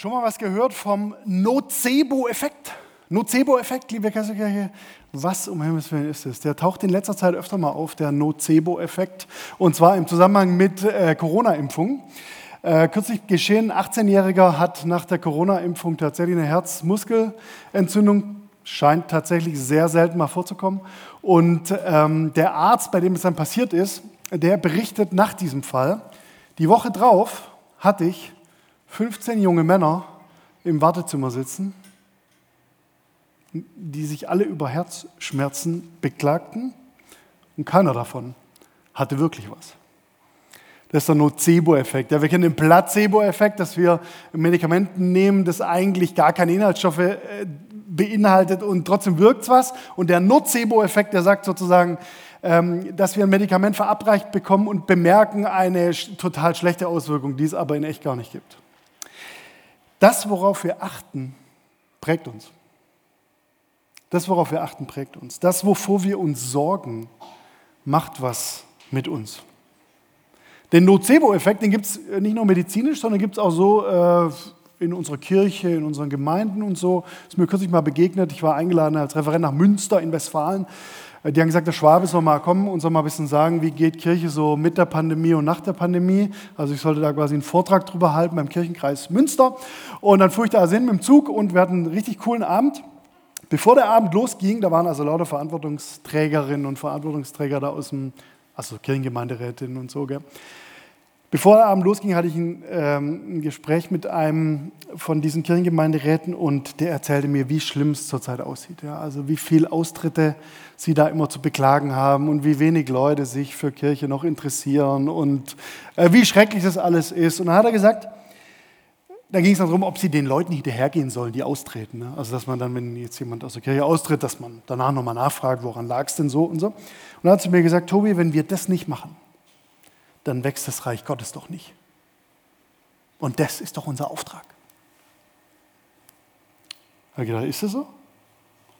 Schon mal was gehört vom Nocebo-Effekt? Nocebo-Effekt, liebe Kesselkirche, was um Himmels Willen ist es? Der taucht in letzter Zeit öfter mal auf, der Nocebo-Effekt, und zwar im Zusammenhang mit äh, Corona-Impfung. Äh, kürzlich geschehen, ein 18-Jähriger hat nach der Corona-Impfung tatsächlich eine Herzmuskelentzündung, scheint tatsächlich sehr selten mal vorzukommen. Und ähm, der Arzt, bei dem es dann passiert ist, der berichtet nach diesem Fall, die Woche drauf hatte ich 15 junge Männer im Wartezimmer sitzen, die sich alle über Herzschmerzen beklagten und keiner davon hatte wirklich was. Das ist der Nocebo-Effekt. Ja, wir kennen den Placebo-Effekt, dass wir Medikamenten nehmen, das eigentlich gar keine Inhaltsstoffe äh, beinhaltet und trotzdem wirkt was. Und der Nocebo-Effekt, der sagt sozusagen, ähm, dass wir ein Medikament verabreicht bekommen und bemerken eine total schlechte Auswirkung, die es aber in echt gar nicht gibt. Das, worauf wir achten, prägt uns. Das, worauf wir achten, prägt uns. Das, wovor wir uns sorgen, macht was mit uns. Den Nocebo-Effekt, den gibt es nicht nur medizinisch, sondern gibt es auch so äh, in unserer Kirche, in unseren Gemeinden und so. Das ist mir kürzlich mal begegnet. Ich war eingeladen als Referent nach Münster in Westfalen. Äh, die haben gesagt, der Schwabe soll mal kommen und soll mal ein bisschen sagen, wie geht Kirche so mit der Pandemie und nach der Pandemie. Also ich sollte da quasi einen Vortrag drüber halten beim Kirchenkreis Münster. Und dann fuhr ich da hin mit dem Zug und wir hatten einen richtig coolen Abend. Bevor der Abend losging, da waren also lauter Verantwortungsträgerinnen und Verantwortungsträger da aus dem, also Kirchengemeinderätinnen und so, gell. Bevor der Abend losging, hatte ich ein, ähm, ein, Gespräch mit einem von diesen Kirchengemeinderäten und der erzählte mir, wie schlimm es zurzeit aussieht. Ja? Also wie viele Austritte sie da immer zu beklagen haben und wie wenig Leute sich für Kirche noch interessieren und äh, wie schrecklich das alles ist. Und dann hat er gesagt, da ging es darum, ob sie den Leuten hinterhergehen sollen, die austreten. Ne? Also dass man dann, wenn jetzt jemand aus der Kirche austritt, dass man danach nochmal nachfragt, woran lag es denn so und so. Und dann hat sie mir gesagt, Tobi, wenn wir das nicht machen, dann wächst das Reich Gottes doch nicht. Und das ist doch unser Auftrag. Ich habe gedacht, ist das so?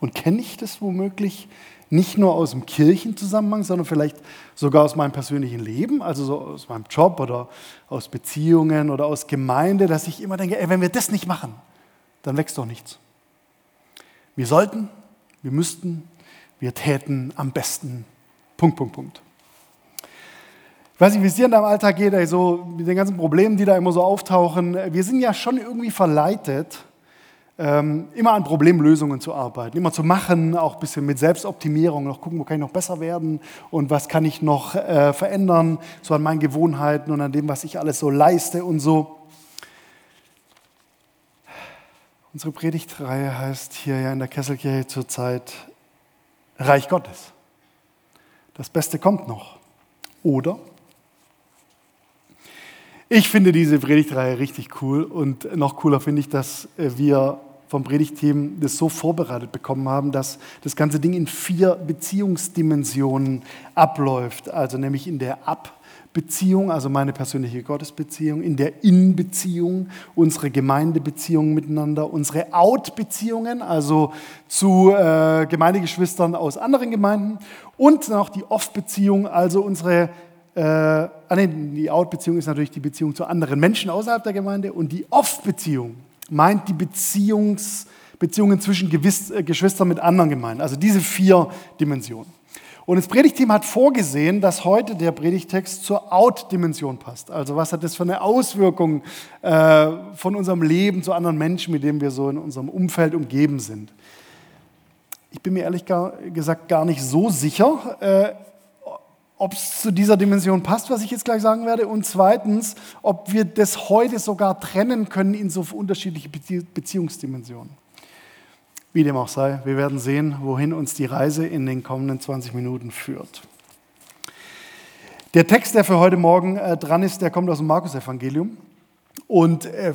Und kenne ich das womöglich nicht nur aus dem Kirchenzusammenhang, sondern vielleicht sogar aus meinem persönlichen Leben, also so aus meinem Job oder aus Beziehungen oder aus Gemeinde, dass ich immer denke, ey, wenn wir das nicht machen, dann wächst doch nichts. Wir sollten, wir müssten, wir täten am besten. Punkt, Punkt, Punkt. Ich weiß nicht, wie es dir in deinem Alltag geht, ey, so mit den ganzen Problemen, die da immer so auftauchen. Wir sind ja schon irgendwie verleitet, ähm, immer an Problemlösungen zu arbeiten, immer zu machen, auch ein bisschen mit Selbstoptimierung, noch gucken, wo kann ich noch besser werden und was kann ich noch äh, verändern, so an meinen Gewohnheiten und an dem, was ich alles so leiste und so. Unsere Predigtreihe heißt hier ja in der Kesselkirche zurzeit Reich Gottes. Das Beste kommt noch. Oder ich finde diese Predigtreihe richtig cool und noch cooler finde ich, dass äh, wir vom Predigteam das so vorbereitet bekommen haben, dass das ganze Ding in vier Beziehungsdimensionen abläuft. Also nämlich in der Ab-Beziehung, also meine persönliche Gottesbeziehung, in der In-Beziehung, unsere Gemeindebeziehungen miteinander, unsere Out-Beziehungen, also zu äh, Gemeindegeschwistern aus anderen Gemeinden und noch die Off-Beziehung, also unsere äh, ah die Out-Beziehung ist natürlich die Beziehung zu anderen Menschen außerhalb der Gemeinde und die Off-Beziehung meint die Beziehungs, Beziehungen zwischen Gewiss, äh, Geschwistern mit anderen Gemeinden. Also diese vier Dimensionen. Und das Predigteam hat vorgesehen, dass heute der Predigtext zur Out-Dimension passt. Also was hat das für eine Auswirkung äh, von unserem Leben zu anderen Menschen, mit denen wir so in unserem Umfeld umgeben sind. Ich bin mir ehrlich gesagt gar nicht so sicher. Äh, ob es zu dieser Dimension passt, was ich jetzt gleich sagen werde, und zweitens, ob wir das heute sogar trennen können in so unterschiedliche Beziehungsdimensionen. Wie dem auch sei, wir werden sehen, wohin uns die Reise in den kommenden 20 Minuten führt. Der Text, der für heute Morgen äh, dran ist, der kommt aus dem Markus-Evangelium. Und äh,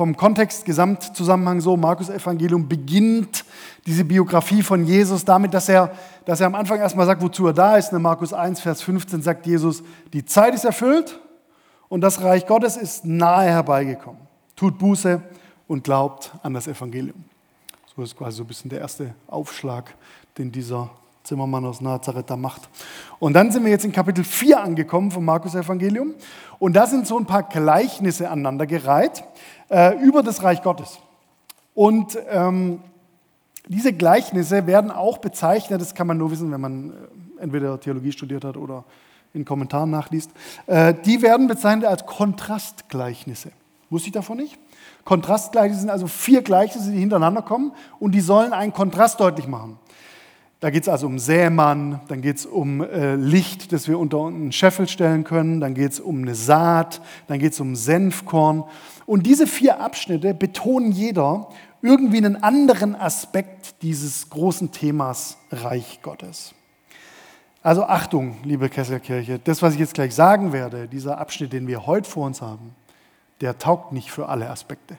vom Kontext, Gesamtzusammenhang so, Markus Evangelium beginnt diese Biografie von Jesus damit, dass er, dass er am Anfang erstmal sagt, wozu er da ist. In Markus 1, Vers 15 sagt Jesus, die Zeit ist erfüllt und das Reich Gottes ist nahe herbeigekommen. Tut Buße und glaubt an das Evangelium. So ist quasi so ein bisschen der erste Aufschlag, den dieser Zimmermann aus Nazareth da macht. Und dann sind wir jetzt in Kapitel 4 angekommen vom Markus Evangelium. Und da sind so ein paar Gleichnisse aneinandergereiht äh, über das Reich Gottes. Und ähm, diese Gleichnisse werden auch bezeichnet, das kann man nur wissen, wenn man äh, entweder Theologie studiert hat oder in Kommentaren nachliest, äh, die werden bezeichnet als Kontrastgleichnisse. Wusste ich davon nicht? Kontrastgleichnisse sind also vier Gleichnisse, die hintereinander kommen und die sollen einen Kontrast deutlich machen. Da geht es also um Sämann, dann geht es um äh, Licht, das wir unter einen Scheffel stellen können, dann geht es um eine Saat, dann geht es um Senfkorn. Und diese vier Abschnitte betonen jeder irgendwie einen anderen Aspekt dieses großen Themas Reich Gottes. Also Achtung, liebe Kesselkirche, das, was ich jetzt gleich sagen werde, dieser Abschnitt, den wir heute vor uns haben, der taugt nicht für alle Aspekte.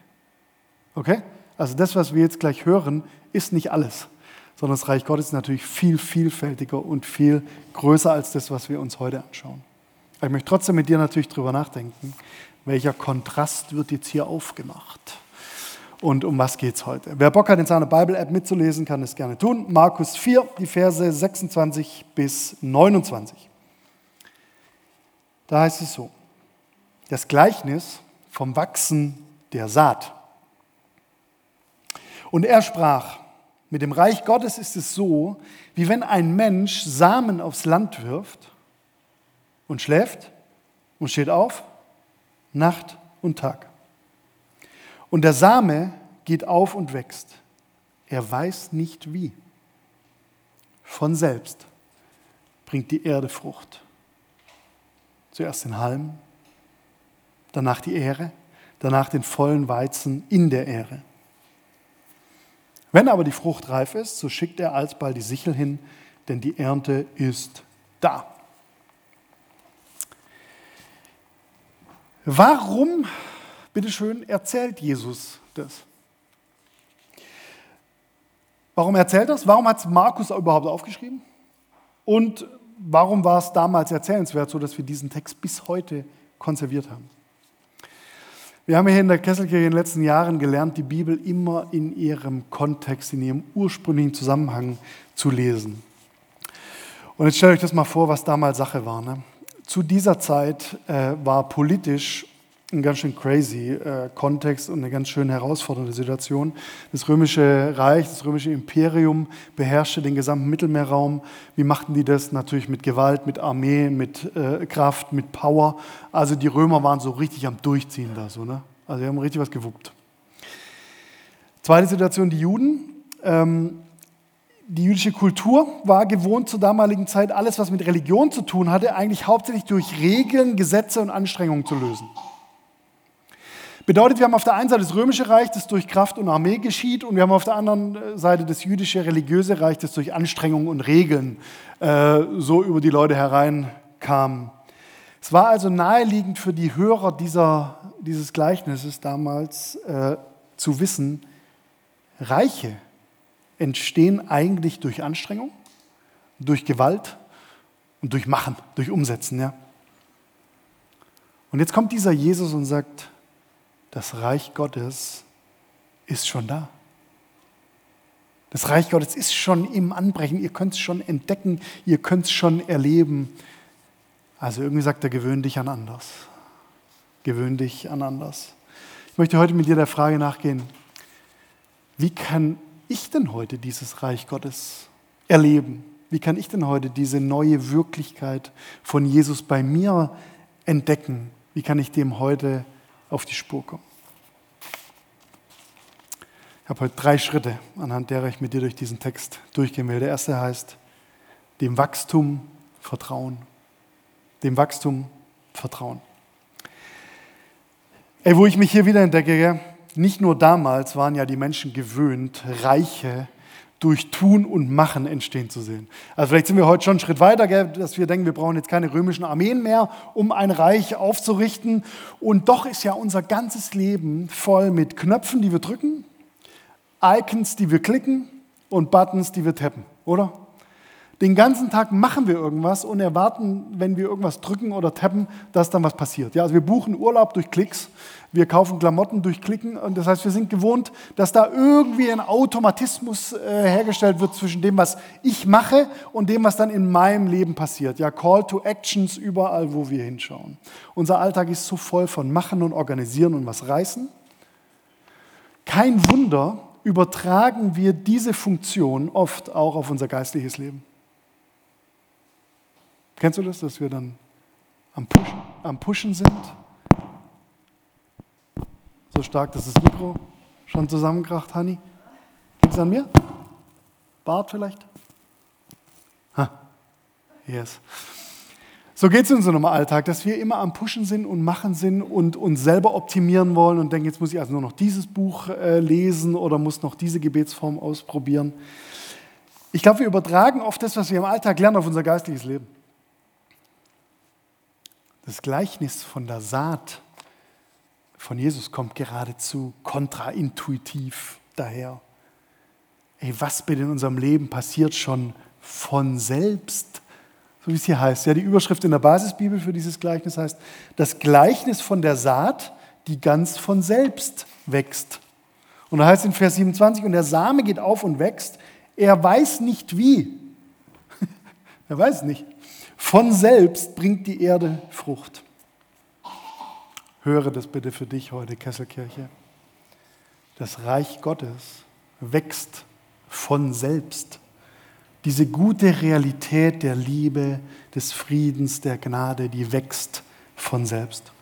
Okay? Also das, was wir jetzt gleich hören, ist nicht alles, sondern das Reich Gottes ist natürlich viel vielfältiger und viel größer als das, was wir uns heute anschauen. Aber ich möchte trotzdem mit dir natürlich darüber nachdenken, welcher Kontrast wird jetzt hier aufgemacht und um was geht es heute. Wer Bock hat, in seiner Bible-App mitzulesen, kann es gerne tun. Markus 4, die Verse 26 bis 29. Da heißt es so, das Gleichnis vom Wachsen der Saat. Und er sprach, mit dem Reich Gottes ist es so, wie wenn ein Mensch Samen aufs Land wirft und schläft und steht auf, Nacht und Tag. Und der Same geht auf und wächst. Er weiß nicht wie. Von selbst bringt die Erde Frucht. Zuerst den Halm, danach die Ähre, danach den vollen Weizen in der Ähre. Wenn aber die Frucht reif ist, so schickt er alsbald die Sichel hin, denn die Ernte ist da. Warum, bitteschön, erzählt Jesus das? Warum erzählt das? Warum hat es Markus überhaupt aufgeschrieben? Und warum war es damals erzählenswert, so dass wir diesen Text bis heute konserviert haben? Wir haben hier in der Kesselkirche in den letzten Jahren gelernt, die Bibel immer in ihrem Kontext, in ihrem ursprünglichen Zusammenhang zu lesen. Und jetzt stellt euch das mal vor, was damals Sache war. Ne? Zu dieser Zeit äh, war politisch ein ganz schön crazy äh, Kontext und eine ganz schön herausfordernde Situation. Das römische Reich, das römische Imperium beherrschte den gesamten Mittelmeerraum. Wie machten die das? Natürlich mit Gewalt, mit Armee, mit äh, Kraft, mit Power. Also die Römer waren so richtig am Durchziehen da. So, ne? Also die haben richtig was gewuppt. Zweite Situation, die Juden. Ähm, die jüdische Kultur war gewohnt zur damaligen Zeit, alles, was mit Religion zu tun hatte, eigentlich hauptsächlich durch Regeln, Gesetze und Anstrengungen zu lösen. Bedeutet, wir haben auf der einen Seite das römische Reich, das durch Kraft und Armee geschieht, und wir haben auf der anderen Seite das jüdische religiöse Reich, das durch Anstrengungen und Regeln äh, so über die Leute hereinkam. Es war also naheliegend für die Hörer dieser, dieses Gleichnisses damals äh, zu wissen, Reiche entstehen eigentlich durch Anstrengung, durch Gewalt und durch Machen, durch Umsetzen. Ja? Und jetzt kommt dieser Jesus und sagt, das Reich Gottes ist schon da. Das Reich Gottes ist schon im Anbrechen. Ihr könnt es schon entdecken, ihr könnt es schon erleben. Also irgendwie sagt er, gewöhn dich an anders. Gewöhn dich an anders. Ich möchte heute mit dir der Frage nachgehen, wie kann ich denn heute dieses Reich Gottes erleben? Wie kann ich denn heute diese neue Wirklichkeit von Jesus bei mir entdecken? Wie kann ich dem heute auf die Spur kommen. Ich habe heute drei Schritte, anhand derer ich mit dir durch diesen Text durchgehen will. Der erste heißt, dem Wachstum vertrauen. Dem Wachstum vertrauen. Ey, wo ich mich hier wieder entdecke, nicht nur damals waren ja die Menschen gewöhnt, reiche durch Tun und Machen entstehen zu sehen. Also vielleicht sind wir heute schon einen Schritt weiter, dass wir denken, wir brauchen jetzt keine römischen Armeen mehr, um ein Reich aufzurichten. Und doch ist ja unser ganzes Leben voll mit Knöpfen, die wir drücken, Icons, die wir klicken und Buttons, die wir tappen, oder? Den ganzen Tag machen wir irgendwas und erwarten, wenn wir irgendwas drücken oder tappen, dass dann was passiert. Ja, also wir buchen Urlaub durch Klicks, wir kaufen Klamotten durch Klicken und das heißt, wir sind gewohnt, dass da irgendwie ein Automatismus äh, hergestellt wird zwischen dem, was ich mache und dem, was dann in meinem Leben passiert. Ja, Call to Actions überall, wo wir hinschauen. Unser Alltag ist so voll von Machen und Organisieren und was reißen Kein Wunder, übertragen wir diese Funktion oft auch auf unser geistliches Leben. Kennst du das, dass wir dann am Pushen, am Pushen sind? So stark, dass das Mikro schon zusammenkracht, Hani. Liegt es an mir? Bart vielleicht? Ha. Yes. So geht es in unserem Alltag, dass wir immer am Pushen sind und Machen sind und uns selber optimieren wollen und denken, jetzt muss ich also nur noch dieses Buch äh, lesen oder muss noch diese Gebetsform ausprobieren. Ich glaube, wir übertragen oft das, was wir im Alltag lernen, auf unser geistliches Leben. Das Gleichnis von der Saat von Jesus kommt geradezu kontraintuitiv daher. Ey, was bitte in unserem Leben passiert schon von selbst? So wie es hier heißt. Ja, die Überschrift in der Basisbibel für dieses Gleichnis heißt, das Gleichnis von der Saat, die ganz von selbst wächst. Und da heißt es in Vers 27, und der Same geht auf und wächst, er weiß nicht wie. er weiß nicht. Von selbst bringt die Erde Frucht. Höre das bitte für dich heute, Kesselkirche. Das Reich Gottes wächst von selbst. Diese gute Realität der Liebe, des Friedens, der Gnade, die wächst von selbst.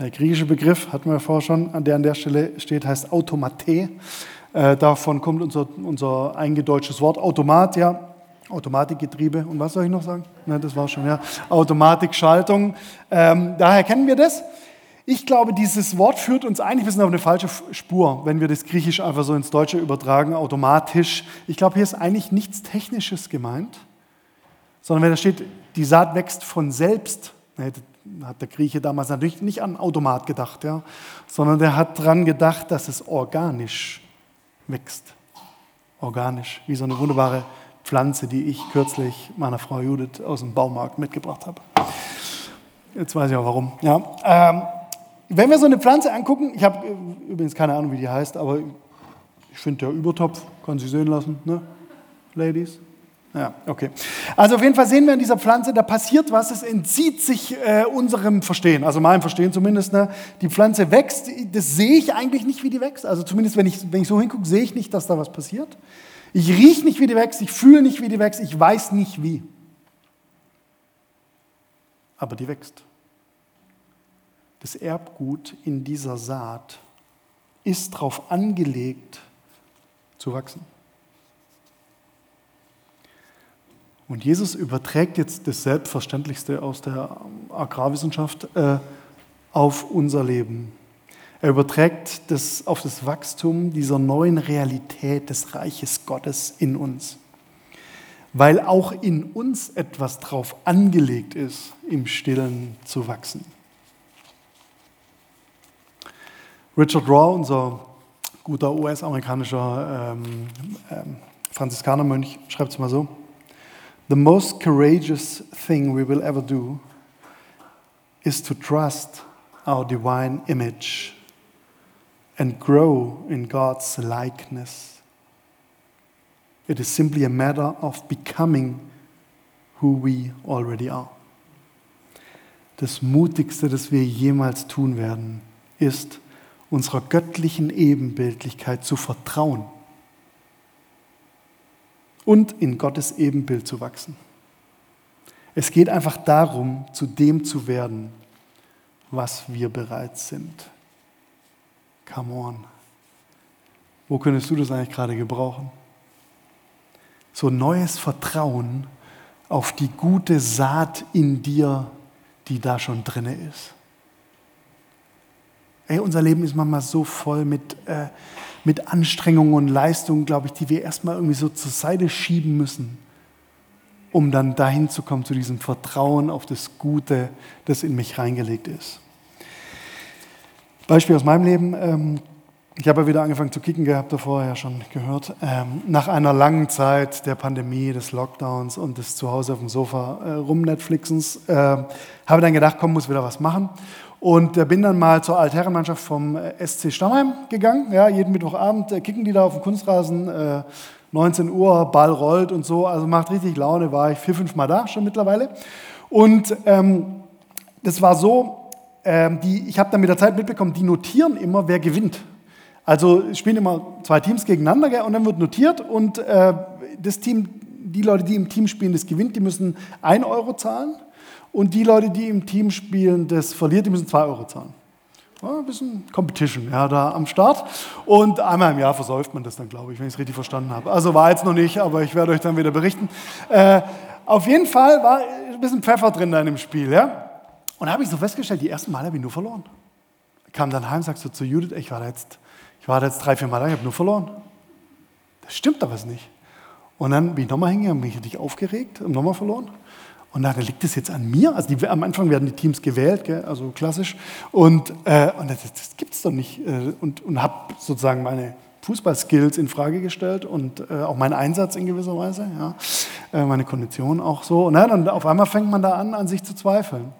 Der griechische Begriff, hatten wir vorher schon, der an der Stelle steht, heißt Automate. Äh, davon kommt unser, unser eingedeutschtes Wort Automat, ja, Automatikgetriebe und was soll ich noch sagen? Nein, das war schon, ja. Automatikschaltung. Ähm, daher kennen wir das. Ich glaube, dieses Wort führt uns eigentlich ein bisschen auf eine falsche Spur, wenn wir das Griechisch einfach so ins Deutsche übertragen, automatisch. Ich glaube, hier ist eigentlich nichts Technisches gemeint, sondern wenn da steht, die Saat wächst von selbst, hat der Grieche damals natürlich nicht an Automat gedacht, ja, sondern der hat daran gedacht, dass es organisch wächst. Organisch, wie so eine wunderbare Pflanze, die ich kürzlich meiner Frau Judith aus dem Baumarkt mitgebracht habe. Jetzt weiß ich auch warum. Ja, ähm, wenn wir so eine Pflanze angucken, ich habe äh, übrigens keine Ahnung, wie die heißt, aber ich finde der Übertopf, kann sie sehen lassen, ne? Ladies? Ja, okay. Also auf jeden Fall sehen wir in dieser Pflanze, da passiert was, es entzieht sich äh, unserem Verstehen, also meinem Verstehen zumindest. Ne? Die Pflanze wächst, das sehe ich eigentlich nicht, wie die wächst. Also zumindest, wenn ich, wenn ich so hingucke, sehe ich nicht, dass da was passiert. Ich rieche nicht, wie die wächst, ich fühle nicht, wie die wächst, ich weiß nicht wie. Aber die wächst. Das Erbgut in dieser Saat ist darauf angelegt zu wachsen. Und Jesus überträgt jetzt das Selbstverständlichste aus der Agrarwissenschaft äh, auf unser Leben. Er überträgt das auf das Wachstum dieser neuen Realität des Reiches Gottes in uns. Weil auch in uns etwas drauf angelegt ist, im Stillen zu wachsen. Richard Raw, unser guter US-amerikanischer ähm, ähm, Franziskanermönch, schreibt es mal so: The most courageous thing we will ever do is to trust our divine image and grow in God's likeness. It is simply a matter of becoming who we already are. Das Mutigste, das wir jemals tun werden, ist, unserer göttlichen Ebenbildlichkeit zu vertrauen und in Gottes Ebenbild zu wachsen. Es geht einfach darum, zu dem zu werden, was wir bereits sind. Come on. Wo könntest du das eigentlich gerade gebrauchen? So neues Vertrauen auf die gute Saat in dir, die da schon drinne ist. Ey, unser Leben ist manchmal so voll mit, äh, mit Anstrengungen und Leistungen, glaube ich, die wir erstmal irgendwie so zur Seite schieben müssen, um dann dahin zu kommen, zu diesem Vertrauen auf das Gute, das in mich reingelegt ist. Beispiel aus meinem Leben. Ähm, ich habe ja wieder angefangen zu kicken gehabt, davor ja schon gehört. Ähm, nach einer langen Zeit der Pandemie, des Lockdowns und des Zuhause auf dem Sofa äh, rumnetflixens, äh, habe dann gedacht, komm, muss wieder was machen. Und äh, bin dann mal zur Altherrenmannschaft vom SC Stammheim gegangen. Ja, jeden Mittwochabend kicken die da auf dem Kunstrasen. 19 Uhr, Ball rollt und so. Also macht richtig Laune, war ich vier, fünf Mal da schon mittlerweile. Und ähm, das war so, ähm, die, ich habe dann mit der Zeit mitbekommen, die notieren immer, wer gewinnt. Also spielen immer zwei Teams gegeneinander gell, und dann wird notiert und äh, das Team, die Leute, die im Team spielen, das gewinnt, die müssen 1 Euro zahlen und die Leute, die im Team spielen, das verliert, die müssen 2 Euro zahlen. Ja, ein bisschen Competition ja, da am Start. Und einmal im Jahr versäuft man das dann, glaube ich, wenn ich es richtig verstanden habe. Also war jetzt noch nicht, aber ich werde euch dann wieder berichten. Äh, auf jeden Fall war ein bisschen Pfeffer drin da in dem Spiel. Ja? Und da habe ich so festgestellt, die ersten Mal habe ich nur verloren. Kam dann heim, sagst so zu Judith, ich war da jetzt, ich war da jetzt drei, vier Mal da, ich habe nur verloren. Das stimmt aber nicht. Und dann bin ich nochmal hingegangen, bin ich richtig aufgeregt und nochmal verloren. Und da liegt es jetzt an mir. Also die, am Anfang werden die Teams gewählt, gell, also klassisch. Und, äh, und das, das gibt es doch nicht. Äh, und und habe sozusagen meine Fußballskills in Frage gestellt und äh, auch meinen Einsatz in gewisser Weise, ja, äh, meine Kondition auch so. Und dann auf einmal fängt man da an, an sich zu zweifeln.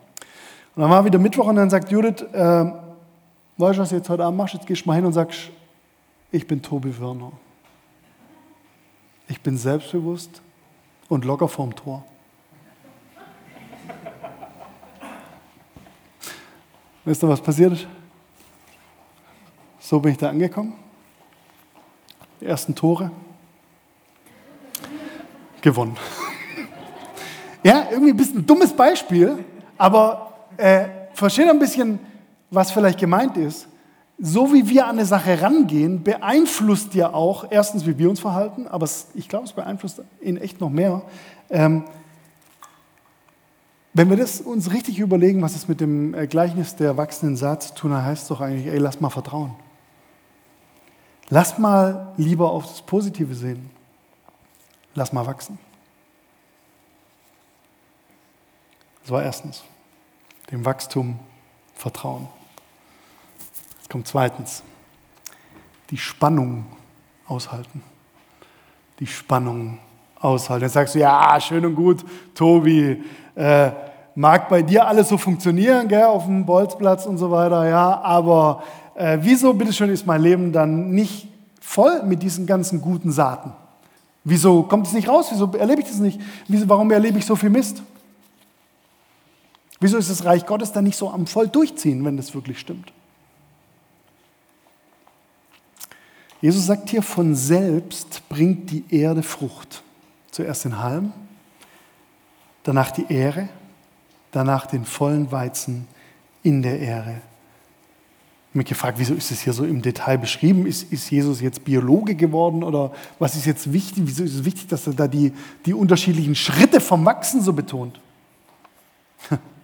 Und dann war wieder Mittwoch und dann sagt Judith, äh, weißt du, was du jetzt heute Abend machst? Jetzt gehst du mal hin und sagst, ich bin Tobi Werner. Ich bin selbstbewusst und locker vorm Tor. Wisst ihr, was passiert ist? So bin ich da angekommen. Die ersten Tore. Gewonnen. Ja, irgendwie ein bisschen ein dummes Beispiel, aber äh, versteht ein bisschen, was vielleicht gemeint ist. So wie wir an eine Sache rangehen, beeinflusst ja auch erstens, wie wir uns verhalten, aber es, ich glaube, es beeinflusst ihn echt noch mehr, ähm, wenn wir das uns richtig überlegen, was es mit dem äh, Gleichnis der wachsenden Saat zu tun hat, heißt es doch eigentlich, ey, lass mal vertrauen. Lass mal lieber auf das Positive sehen. Lass mal wachsen. Das war erstens. Dem Wachstum vertrauen. Jetzt kommt zweitens. Die Spannung aushalten. Die Spannung aushalten. Jetzt sagst du, ja, schön und gut, Tobi, äh, mag bei dir alles so funktionieren, gell, auf dem Bolzplatz und so weiter, ja, aber äh, wieso, bitteschön, ist mein Leben dann nicht voll mit diesen ganzen guten Saaten? Wieso kommt es nicht raus? Wieso erlebe ich das nicht? Wieso, warum erlebe ich so viel Mist? Wieso ist das Reich Gottes dann nicht so am voll durchziehen, wenn das wirklich stimmt? Jesus sagt hier, von selbst bringt die Erde Frucht. Zuerst den Halm, danach die Ähre, danach den vollen Weizen in der Ähre. Ich mich gefragt, wieso ist es hier so im Detail beschrieben? Ist, ist, Jesus jetzt Biologe geworden oder was ist jetzt wichtig? Wieso ist es wichtig, dass er da die, die unterschiedlichen Schritte vom Wachsen so betont?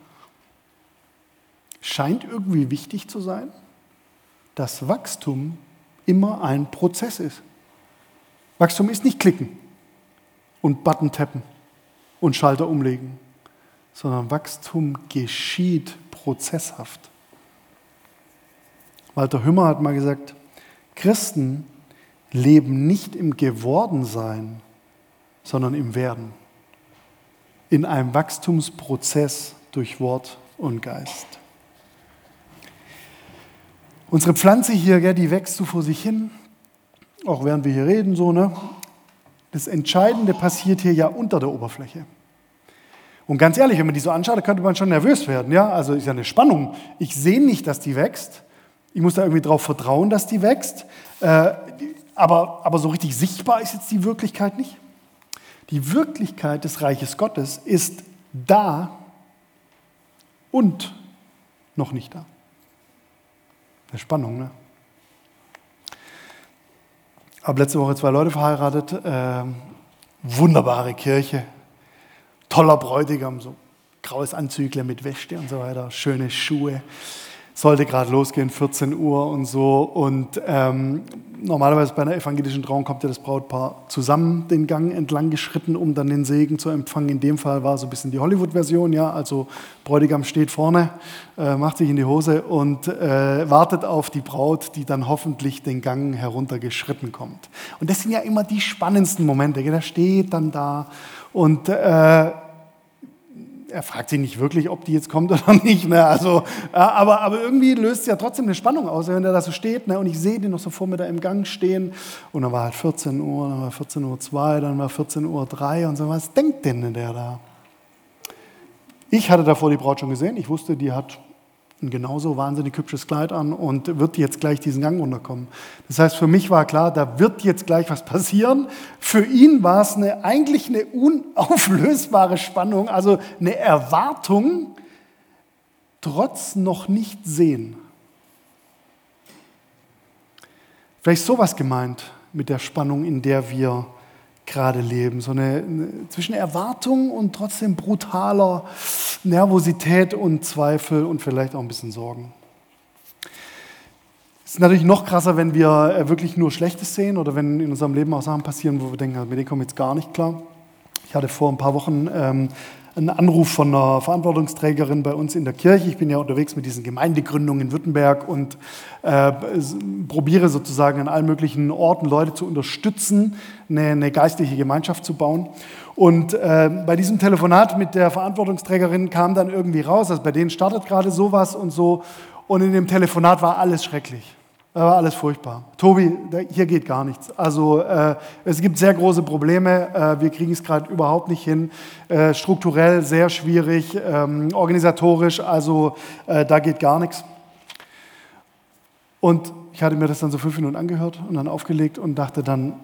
Scheint irgendwie wichtig zu sein, dass Wachstum immer ein Prozess ist. Wachstum ist nicht klicken und Button tappen und Schalter umlegen, sondern Wachstum geschieht prozesshaft. Walter Hümmer hat mal gesagt, Christen leben nicht im Gewordensein, sondern im Werden. In einem Wachstumsprozess durch Wort und Geist. Unsere Pflanze hier, die wächst so vor sich hin, auch während wir hier reden, so, ne? Das Entscheidende passiert hier ja unter der Oberfläche. Und ganz ehrlich, wenn man die so anschaut, da könnte man schon nervös werden. Ja? Also ist ja eine Spannung. Ich sehe nicht, dass die wächst. Ich muss da irgendwie darauf vertrauen, dass die wächst. Äh, aber, aber so richtig sichtbar ist jetzt die Wirklichkeit nicht. Die Wirklichkeit des Reiches Gottes ist da und noch nicht da. Eine Spannung, ne? habe letzte Woche zwei Leute verheiratet. Äh, wunderbare Kirche, toller Bräutigam, so graues Anzügler mit Wäsche und so weiter, schöne Schuhe. Sollte gerade losgehen, 14 Uhr und so. Und ähm, normalerweise bei einer evangelischen Trauung kommt ja das Brautpaar zusammen den Gang entlang geschritten, um dann den Segen zu empfangen. In dem Fall war so ein bisschen die Hollywood-Version, ja. Also Bräutigam steht vorne, äh, macht sich in die Hose und äh, wartet auf die Braut, die dann hoffentlich den Gang heruntergeschritten kommt. Und das sind ja immer die spannendsten Momente. Der steht dann da und äh, er fragt sich nicht wirklich, ob die jetzt kommt oder nicht. Ne? Also, aber, aber irgendwie löst es ja trotzdem eine Spannung aus, wenn er da so steht. Ne? Und ich sehe den noch so vor mir da im Gang stehen. Und dann war halt 14 Uhr, dann war 14 Uhr 2, dann war 14 Uhr 3 und so. Was denkt denn der da? Ich hatte davor die Braut schon gesehen. Ich wusste, die hat ein genauso wahnsinnig hübsches Kleid an und wird jetzt gleich diesen Gang runterkommen. Das heißt, für mich war klar, da wird jetzt gleich was passieren. Für ihn war es eine, eigentlich eine unauflösbare Spannung, also eine Erwartung, trotz noch nicht sehen. Vielleicht sowas gemeint mit der Spannung, in der wir gerade leben. So eine, eine, zwischen Erwartung und trotzdem brutaler Nervosität und Zweifel und vielleicht auch ein bisschen Sorgen. Es ist natürlich noch krasser, wenn wir äh, wirklich nur Schlechtes sehen oder wenn in unserem Leben auch Sachen passieren, wo wir denken, mit denen kommen wir jetzt gar nicht klar. Ich hatte vor ein paar Wochen ähm, einen Anruf von einer Verantwortungsträgerin bei uns in der Kirche. Ich bin ja unterwegs mit diesen Gemeindegründungen in Württemberg und äh, probiere sozusagen an allen möglichen Orten Leute zu unterstützen, eine, eine geistliche Gemeinschaft zu bauen. Und äh, bei diesem Telefonat mit der Verantwortungsträgerin kam dann irgendwie raus, also bei denen startet gerade sowas und so. Und in dem Telefonat war alles schrecklich. Da war alles furchtbar. Tobi, hier geht gar nichts. Also äh, es gibt sehr große Probleme. Äh, wir kriegen es gerade überhaupt nicht hin. Äh, strukturell sehr schwierig, ähm, organisatorisch, also äh, da geht gar nichts. Und ich hatte mir das dann so fünf Minuten angehört und dann aufgelegt und dachte dann,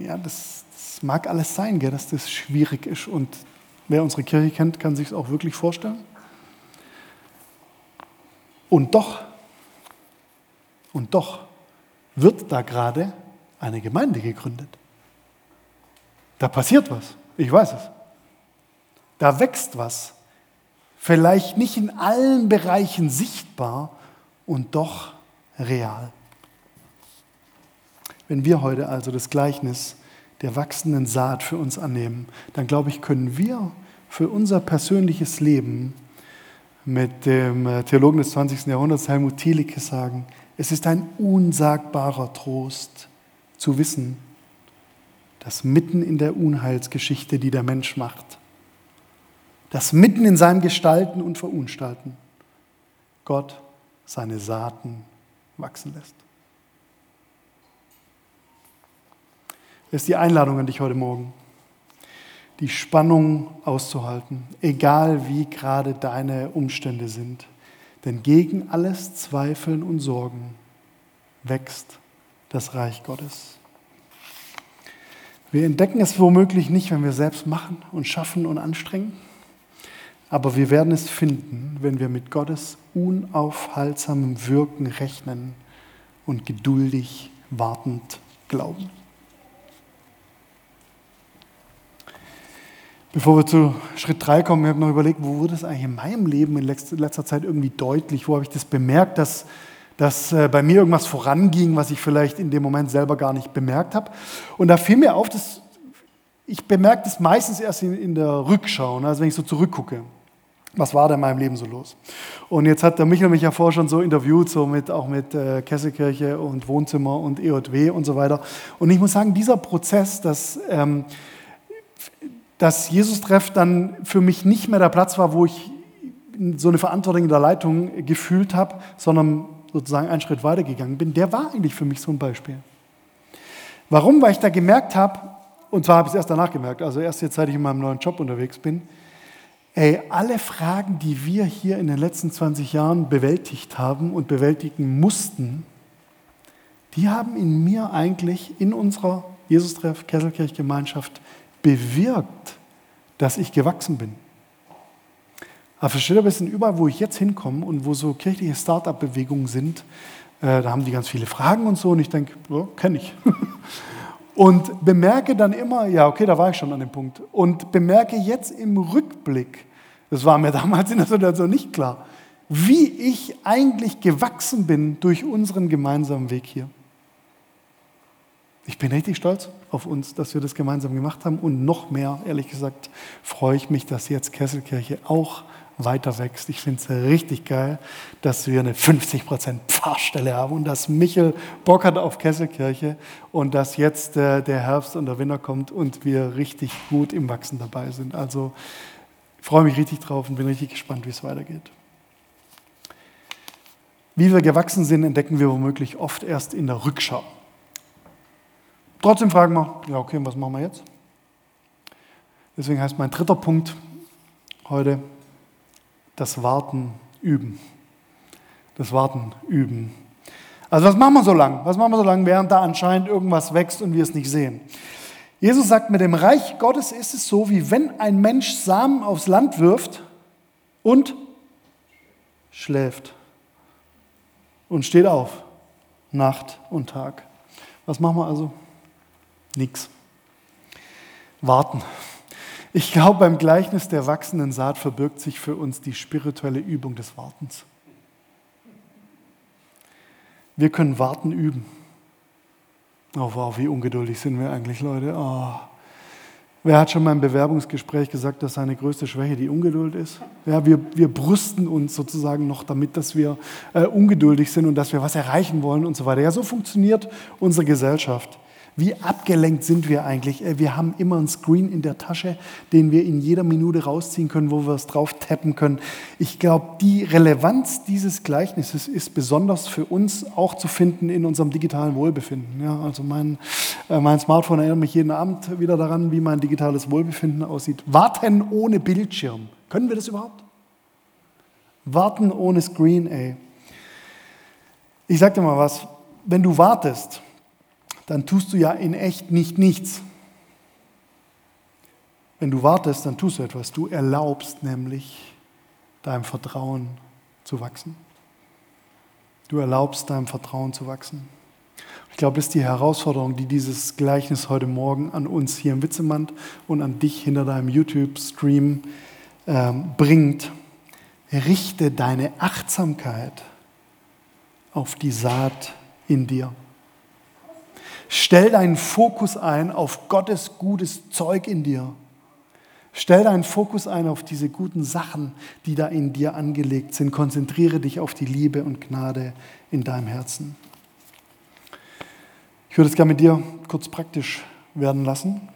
ja, das, das mag alles sein, gell, dass das schwierig ist. Und wer unsere Kirche kennt, kann sich es auch wirklich vorstellen. Und doch und doch wird da gerade eine Gemeinde gegründet. Da passiert was, ich weiß es. Da wächst was. Vielleicht nicht in allen Bereichen sichtbar und doch real. Wenn wir heute also das Gleichnis der wachsenden Saat für uns annehmen, dann glaube ich, können wir für unser persönliches Leben mit dem Theologen des 20. Jahrhunderts Helmut Thielicke sagen, es ist ein unsagbarer Trost zu wissen, dass mitten in der Unheilsgeschichte, die der Mensch macht, dass mitten in seinem Gestalten und Verunstalten Gott seine Saaten wachsen lässt. Das ist die Einladung an dich heute Morgen, die Spannung auszuhalten, egal wie gerade deine Umstände sind. Denn gegen alles Zweifeln und Sorgen wächst das Reich Gottes. Wir entdecken es womöglich nicht, wenn wir selbst machen und schaffen und anstrengen, aber wir werden es finden, wenn wir mit Gottes unaufhaltsamem Wirken rechnen und geduldig wartend glauben. Bevor wir zu Schritt 3 kommen, ich habe noch überlegt, wo wurde es eigentlich in meinem Leben in letzter Zeit irgendwie deutlich? Wo habe ich das bemerkt, dass, dass äh, bei mir irgendwas voranging, was ich vielleicht in dem Moment selber gar nicht bemerkt habe? Und da fiel mir auf, dass ich bemerke das meistens erst in, in der Rückschau, ne? also wenn ich so zurückgucke. Was war da in meinem Leben so los? Und jetzt hat der Michael mich ja vorher schon so interviewt, so mit, auch mit äh, Kesselkirche und Wohnzimmer und EJW und so weiter. Und ich muss sagen, dieser Prozess, dass ähm, dass Jesus-Treff dann für mich nicht mehr der Platz war, wo ich so eine Verantwortung in der Leitung gefühlt habe, sondern sozusagen einen Schritt weiter gegangen bin, der war eigentlich für mich so ein Beispiel. Warum? Weil ich da gemerkt habe, und zwar habe ich es erst danach gemerkt, also erst jetzt, seit ich in meinem neuen Job unterwegs bin, ey, alle Fragen, die wir hier in den letzten 20 Jahren bewältigt haben und bewältigen mussten, die haben in mir eigentlich in unserer Jesus-Treff Kesselkirch-Gemeinschaft bewirkt, dass ich gewachsen bin. Aber versteht ihr ein bisschen, überall, wo ich jetzt hinkomme und wo so kirchliche Start-up-Bewegungen sind, äh, da haben die ganz viele Fragen und so und ich denke, ja, kenne ich. und bemerke dann immer, ja, okay, da war ich schon an dem Punkt. Und bemerke jetzt im Rückblick, das war mir damals in der Situation nicht klar, wie ich eigentlich gewachsen bin durch unseren gemeinsamen Weg hier. Ich bin richtig stolz auf uns, dass wir das gemeinsam gemacht haben und noch mehr, ehrlich gesagt, freue ich mich, dass jetzt Kesselkirche auch weiter wächst. Ich finde es richtig geil, dass wir eine 50% Pfarrstelle haben und dass Michel Bock hat auf Kesselkirche und dass jetzt äh, der Herbst und der Winter kommt und wir richtig gut im Wachsen dabei sind. Also ich freue mich richtig drauf und bin richtig gespannt, wie es weitergeht. Wie wir gewachsen sind, entdecken wir womöglich oft erst in der Rückschau. Trotzdem fragen wir, ja okay, was machen wir jetzt? Deswegen heißt mein dritter Punkt heute das Warten üben. das Warten üben. Also was machen wir so lange? Was machen wir so lange, während da anscheinend irgendwas wächst und wir es nicht sehen? Jesus sagt, mit dem Reich Gottes ist es so, wie wenn ein Mensch Samen aufs Land wirft und schläft und steht auf, Nacht und Tag. Was machen wir also? Nix. Warten. Ich glaube, beim Gleichnis der wachsenden Saat verbirgt sich für uns die spirituelle Übung des Wartens. Wir können warten üben. Oh wow, wie ungeduldig sind wir eigentlich, Leute. Oh. Wer hat schon mal im Bewerbungsgespräch gesagt, dass seine größte Schwäche die Ungeduld ist? Ja, wir, wir brüsten uns sozusagen noch damit, dass wir äh, ungeduldig sind und dass wir was erreichen wollen und so weiter. Ja, so funktioniert unsere Gesellschaft. Wie abgelenkt sind wir eigentlich? Äh, wir haben immer einen Screen in der Tasche, den wir in jeder Minute rausziehen können, wo wir es drauf tappen können. Ich glaube, die Relevanz dieses Gleichnisses ist besonders für uns auch zu finden in unserem digitalen Wohlbefinden. Ja, also mein, äh, mein Smartphone erinnert mich jeden Abend wieder daran, wie mein digitales Wohlbefinden aussieht. Warten ohne Bildschirm. Können wir das überhaupt? Warten ohne Screen, ey. Ich sag dir mal was, wenn du wartest, dann tust du ja in echt nicht nichts. Wenn du wartest, dann tust du etwas. Du erlaubst nämlich deinem Vertrauen zu wachsen. Du erlaubst deinem Vertrauen zu wachsen. Ich glaube, das ist die Herausforderung, die dieses Gleichnis heute Morgen an uns hier im Witzemand und an dich hinter deinem YouTube-Stream ähm, bringt. Richte deine Achtsamkeit auf die Saat in dir. Stell deinen Fokus ein auf Gottes gutes Zeug in dir. Stell deinen Fokus ein auf diese guten Sachen, die da in dir angelegt sind. Konzentriere dich auf die Liebe und Gnade in deinem Herzen. Ich würde es gerne mit dir kurz praktisch werden lassen.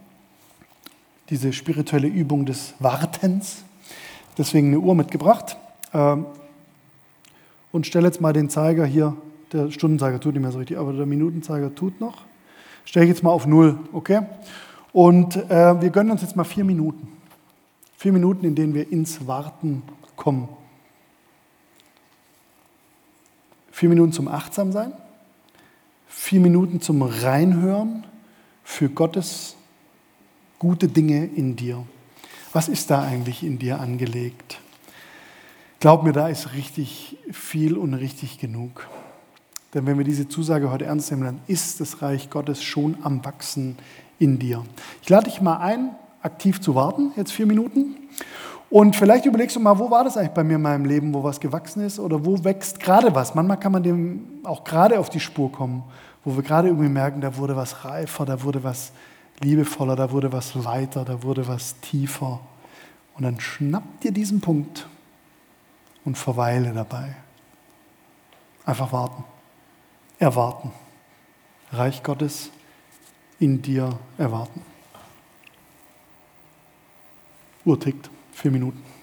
Diese spirituelle Übung des Wartens. Deswegen eine Uhr mitgebracht. Ähm, und stelle jetzt mal den Zeiger hier, der Stundenzeiger tut nicht mehr so richtig, aber der Minutenzeiger tut noch. Stelle ich jetzt mal auf Null, okay? Und äh, wir gönnen uns jetzt mal vier Minuten. Vier Minuten, in denen wir ins Warten kommen. Vier Minuten zum Achtsamsein. Vier Minuten zum Reinhören für Gottes gute Dinge in dir. Was ist da eigentlich in dir angelegt? Glaub mir, da ist richtig viel und richtig genug. Denn wenn wir diese Zusage heute ernst nehmen, dann ist das Reich Gottes schon am Wachsen in dir. Ich lade dich mal ein, aktiv zu warten, jetzt vier Minuten. Und vielleicht überlegst du mal, wo war das eigentlich bei mir in meinem Leben, wo was gewachsen ist oder wo wächst gerade was. Manchmal kann man dem auch gerade auf die Spur kommen, wo wir gerade irgendwie merken, da wurde was reifer, da wurde was liebevoller, da wurde was weiter, da wurde was tiefer. Und dann schnapp dir diesen Punkt und verweile dabei. Einfach warten erwarten. Reich Gottes in dir erwarten. Uhr tickt, vier Minuten.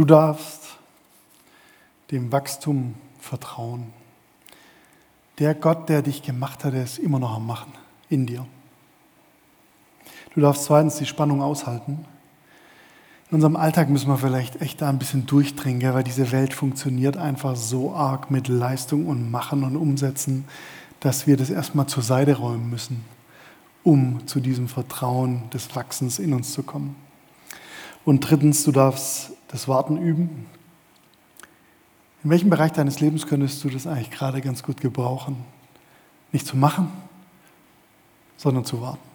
Du darfst dem Wachstum vertrauen. Der Gott, der dich gemacht hat, der ist immer noch am Machen in dir. Du darfst zweitens die Spannung aushalten. In unserem Alltag müssen wir vielleicht echt da ein bisschen durchdringen, weil diese Welt funktioniert einfach so arg mit Leistung und Machen und Umsetzen, dass wir das erstmal zur Seite räumen müssen, um zu diesem Vertrauen des Wachsens in uns zu kommen. Und drittens, du darfst das Warten üben. In welchem Bereich deines Lebens könntest du das eigentlich gerade ganz gut gebrauchen? Nicht zu machen, sondern zu warten.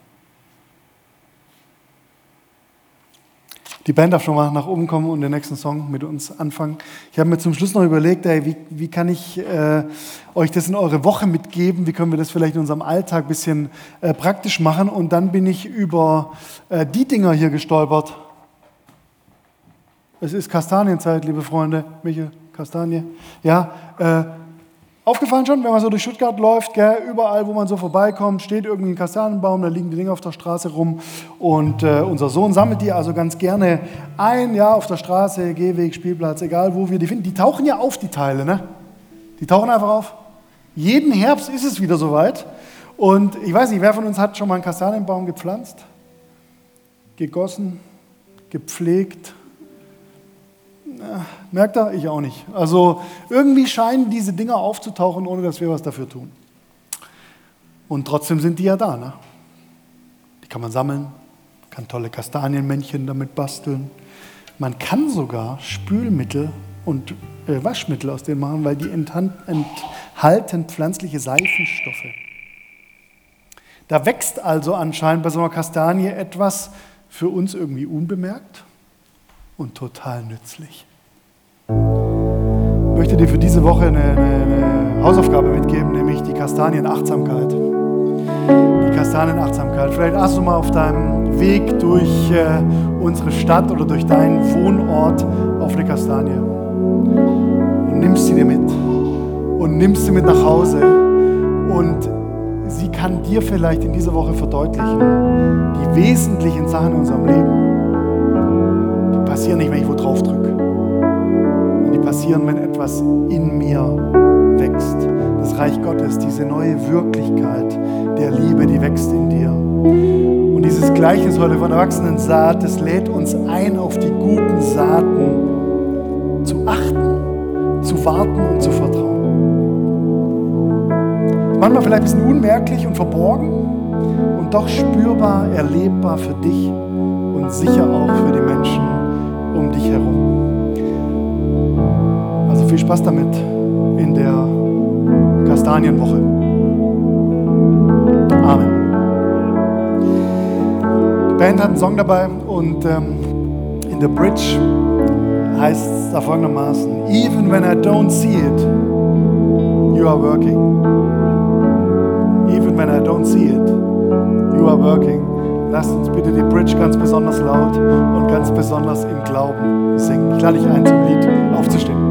Die Band darf schon mal nach oben kommen und den nächsten Song mit uns anfangen. Ich habe mir zum Schluss noch überlegt, ey, wie, wie kann ich äh, euch das in eure Woche mitgeben? Wie können wir das vielleicht in unserem Alltag ein bisschen äh, praktisch machen? Und dann bin ich über äh, die Dinger hier gestolpert. Es ist Kastanienzeit, liebe Freunde. Michael, Kastanie. Ja, äh, Aufgefallen schon, wenn man so durch Stuttgart läuft, gell, überall, wo man so vorbeikommt, steht irgendwie ein Kastanienbaum, da liegen die Dinge auf der Straße rum. Und äh, unser Sohn sammelt die also ganz gerne ein, ja, auf der Straße, Gehweg, Spielplatz, egal wo wir die finden. Die tauchen ja auf, die Teile, ne? Die tauchen einfach auf. Jeden Herbst ist es wieder soweit. Und ich weiß nicht, wer von uns hat schon mal einen Kastanienbaum gepflanzt, gegossen, gepflegt, merkt er? Ich auch nicht. Also irgendwie scheinen diese Dinger aufzutauchen, ohne dass wir was dafür tun. Und trotzdem sind die ja da. Ne? Die kann man sammeln, kann tolle Kastanienmännchen damit basteln. Man kann sogar Spülmittel und äh, Waschmittel aus denen machen, weil die enthalten pflanzliche Seifenstoffe. Da wächst also anscheinend bei so einer Kastanie etwas für uns irgendwie unbemerkt und total nützlich. Ich möchte dir für diese Woche eine, eine, eine Hausaufgabe mitgeben, nämlich die Kastanienachtsamkeit. Die Kastanienachtsamkeit. Vielleicht hast du mal auf deinem Weg durch äh, unsere Stadt oder durch deinen Wohnort auf eine Kastanie und nimmst sie dir mit und nimmst sie mit nach Hause und sie kann dir vielleicht in dieser Woche verdeutlichen, die wesentlichen Sachen in unserem Leben, passieren nicht, wenn ich wo drauf drücke passieren, wenn etwas in mir wächst. Das Reich Gottes, diese neue Wirklichkeit der Liebe, die wächst in dir. Und dieses Gleichnis heute von erwachsenen Saat, das lädt uns ein, auf die guten Saaten zu achten, zu warten und zu vertrauen. Manchmal vielleicht ein bisschen unmerklich und verborgen und doch spürbar, erlebbar für dich und sicher auch für die um dich herum viel Spaß damit in der Kastanienwoche. Amen. Die Band hat einen Song dabei und ähm, in der Bridge heißt es da folgendermaßen: Even when I don't see it, you are working. Even when I don't see it, you are working. Lasst uns bitte die Bridge ganz besonders laut und ganz besonders im Glauben singen. Ich lade dich ein, zum Lied aufzustehen.